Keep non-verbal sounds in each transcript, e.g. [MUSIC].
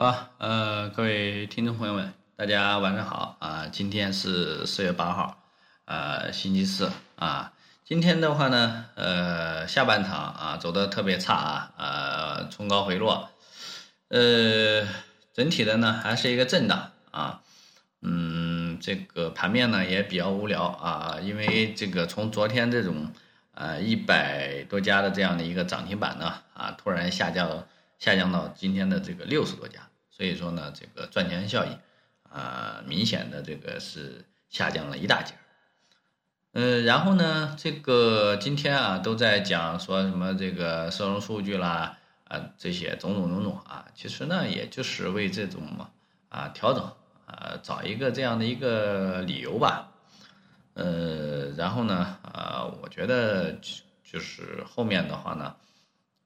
好，呃，各位听众朋友们，大家晚上好啊！今天是四月八号，呃，星期四啊。今天的话呢，呃，下半场啊走的特别差啊，呃，冲高回落，呃，整体的呢还是一个震荡啊。嗯，这个盘面呢也比较无聊啊，因为这个从昨天这种呃一百多家的这样的一个涨停板呢啊，突然下降下降到今天的这个六十多家。所以说呢，这个赚钱效应，啊，明显的这个是下降了一大截儿。嗯，然后呢，这个今天啊都在讲说什么这个社融数据啦，啊，这些种种种种啊，其实呢，也就是为这种啊调整啊找一个这样的一个理由吧。呃，然后呢，啊，我觉得就是后面的话呢，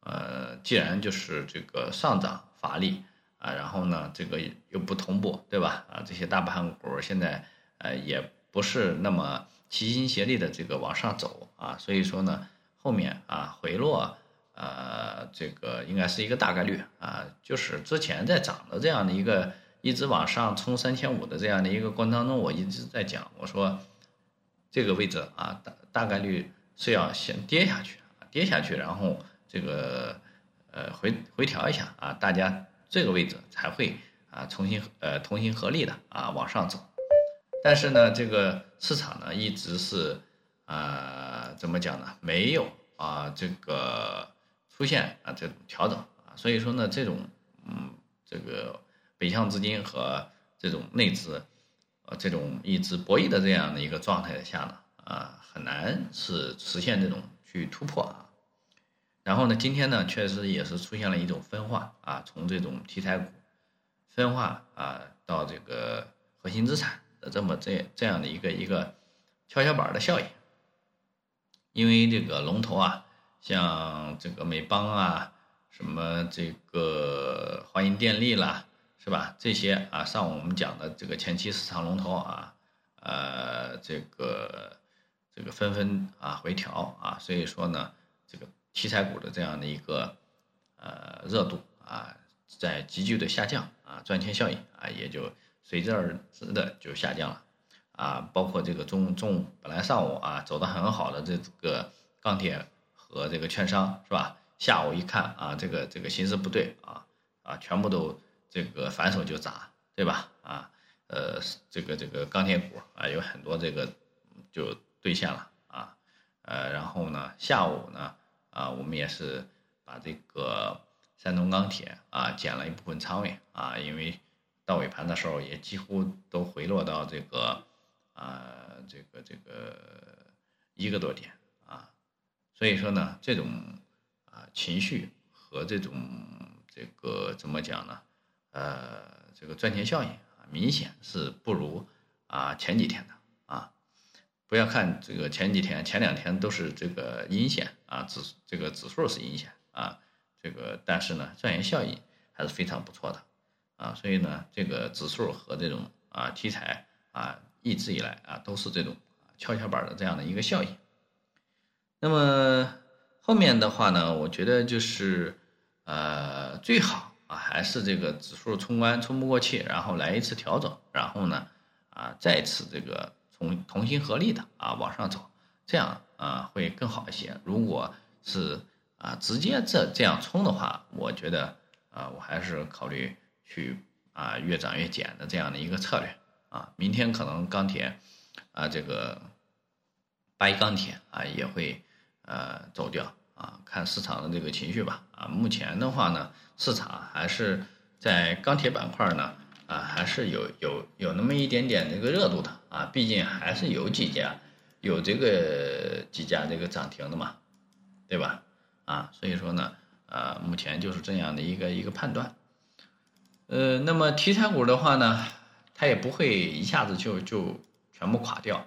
呃，既然就是这个上涨乏力。啊，然后呢，这个又不同步，对吧？啊，这些大盘股现在呃也不是那么齐心协力的这个往上走啊，所以说呢，后面啊回落，呃，这个应该是一个大概率啊，就是之前在涨的这样的一个一直往上冲三千五的这样的一个过程当中，我一直在讲，我说这个位置啊大大概率是要先跌下去，跌下去，然后这个呃回回调一下啊，大家。这个位置才会啊重新呃同心合力的啊往上走，但是呢，这个市场呢一直是啊怎么讲呢？没有啊这个出现啊这种调整啊，所以说呢，这种嗯这个北向资金和这种内资呃这种一直博弈的这样的一个状态下呢啊很难是实现这种去突破啊。然后呢，今天呢，确实也是出现了一种分化啊，从这种题材股分化啊，到这个核心资产的这么这这样的一个一个跷跷板的效应。因为这个龙头啊，像这个美邦啊，什么这个华银电力啦，是吧？这些啊，上午我们讲的这个前期市场龙头啊，呃，这个这个纷纷啊回调啊，所以说呢，题材股的这样的一个呃热度啊，在急剧的下降啊，赚钱效应啊也就随之而之的就下降了啊，包括这个中中午本来上午啊走的很好的这个钢铁和这个券商是吧？下午一看啊，这个这个形势不对啊啊，全部都这个反手就砸，对吧？啊呃这个这个钢铁股啊有很多这个就兑现了啊呃然后呢下午呢。啊，我们也是把这个山东钢铁啊减了一部分仓位啊，因为到尾盘的时候也几乎都回落到这个啊这个这个一个多点啊，所以说呢，这种啊情绪和这种这个怎么讲呢？呃，这个赚钱效应啊，明显是不如啊前几天的啊。不要看这个前几天、前两天都是这个阴线啊，指这个指数是阴线啊，这个但是呢，赚钱效应还是非常不错的啊，所以呢，这个指数和这种啊题材啊，一直以来啊都是这种跷跷板的这样的一个效应。那么后面的话呢，我觉得就是呃最好啊还是这个指数冲关冲不过去，然后来一次调整，然后呢啊再次这个。同同心合力的啊往上走，这样啊会更好一些。如果是啊直接这这样冲的话，我觉得啊我还是考虑去啊越涨越减的这样的一个策略啊。明天可能钢铁啊这个八一钢铁啊也会呃走掉啊，看市场的这个情绪吧啊。目前的话呢，市场还是在钢铁板块呢。啊，还是有有有那么一点点这个热度的啊，毕竟还是有几家有这个几家这个涨停的嘛，对吧？啊，所以说呢，啊，目前就是这样的一个一个判断。呃，那么题材股的话呢，它也不会一下子就就全部垮掉，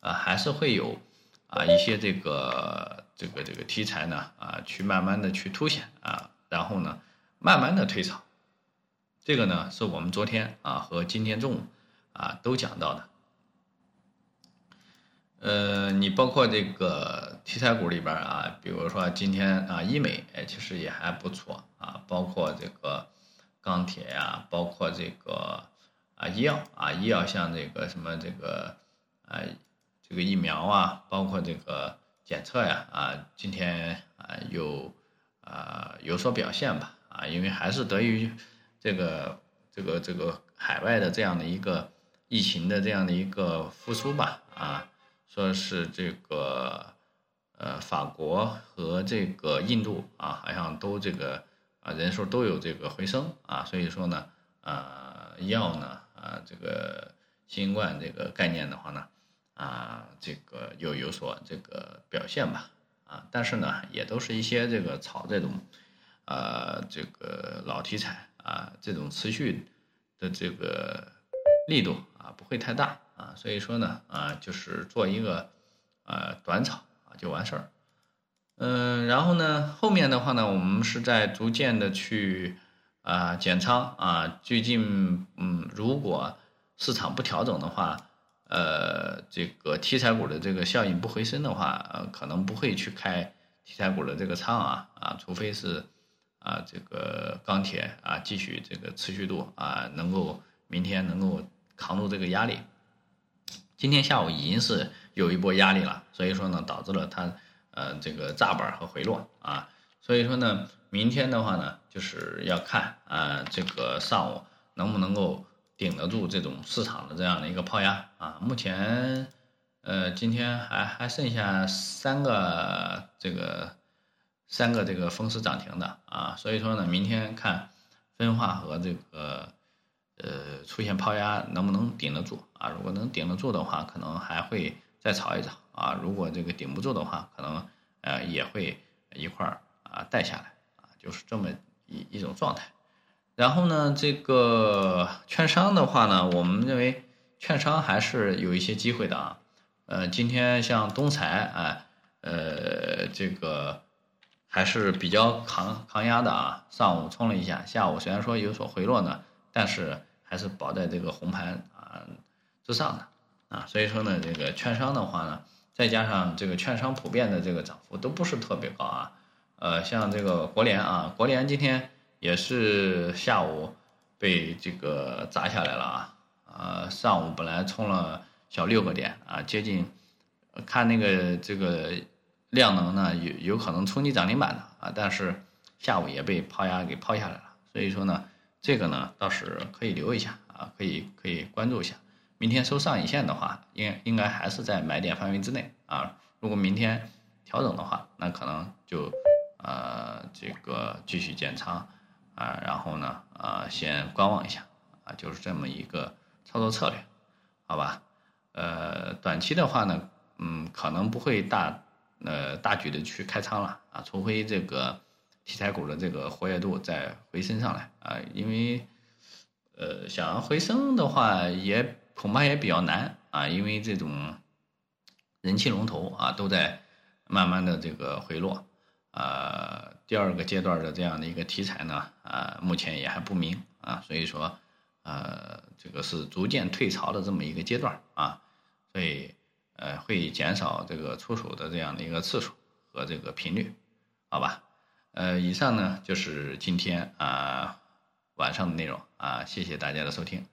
啊，还是会有啊一些这个这个这个题材呢啊去慢慢的去凸显啊，然后呢慢慢的退潮。这个呢，是我们昨天啊和今天中午啊都讲到的。呃，你包括这个题材股里边啊，比如说今天啊医美，哎，其实也还不错啊。包括这个钢铁呀，包括这个啊医药啊医药，像这个什么这个啊这个疫苗啊，包括这个检测呀啊，今天啊有啊有所表现吧啊，因为还是得益于这个这个这个海外的这样的一个疫情的这样的一个复苏吧啊，说是这个呃法国和这个印度啊，好像都这个。啊，人数都有这个回升啊，所以说呢，啊，药呢，啊，这个新冠这个概念的话呢，啊，这个又有所这个表现吧，啊，但是呢，也都是一些这个炒这种，呃，这个老题材啊，这种持续的这个力度啊，不会太大啊，所以说呢，啊，就是做一个呃短炒啊就完事儿。嗯，然后呢，后面的话呢，我们是在逐渐的去啊减仓啊。最近，嗯，如果市场不调整的话，呃，这个题材股的这个效应不回升的话，呃，可能不会去开题材股的这个仓啊啊，除非是啊这个钢铁啊继续这个持续度啊能够明天能够扛住这个压力。今天下午已经是有一波压力了，所以说呢，导致了它。呃，这个炸板和回落啊，所以说呢，明天的话呢，就是要看啊，这个上午能不能够顶得住这种市场的这样的一个抛压啊。目前，呃，今天还还剩下三个这个三个这个封死涨停的啊，所以说呢，明天看分化和这个呃出现抛压能不能顶得住啊？如果能顶得住的话，可能还会再炒一炒。啊，如果这个顶不住的话，可能呃也会一块儿啊带下来啊，就是这么一一种状态。然后呢，这个 [SILENCE] 券商的话呢，我们认为券商还是有一些机会的啊。呃，今天像东财啊，呃，这个还是比较抗抗压的啊。上午冲了一下，下午虽然说有所回落呢，但是还是保在这个红盘啊之上的啊。所以说呢，这个券商的话呢。再加上这个券商普遍的这个涨幅都不是特别高啊，呃，像这个国联啊，国联今天也是下午被这个砸下来了啊，呃，上午本来冲了小六个点啊，接近看那个这个量能呢，有有可能冲击涨停板的啊，但是下午也被抛压给抛下来了，所以说呢，这个呢倒是可以留一下啊，可以可以关注一下。明天收上影线的话，应应该还是在买点范围之内啊。如果明天调整的话，那可能就呃这个继续减仓啊，然后呢啊先观望一下啊，就是这么一个操作策略，好吧？呃，短期的话呢，嗯，可能不会大呃大举的去开仓了啊，除非这个题材股的这个活跃度再回升上来啊，因为呃想要回升的话也。恐怕也比较难啊，因为这种人气龙头啊都在慢慢的这个回落，呃，第二个阶段的这样的一个题材呢，啊，目前也还不明啊，所以说，呃，这个是逐渐退潮的这么一个阶段啊，所以呃会减少这个出手的这样的一个次数和这个频率，好吧？呃，以上呢就是今天啊晚上的内容啊，谢谢大家的收听。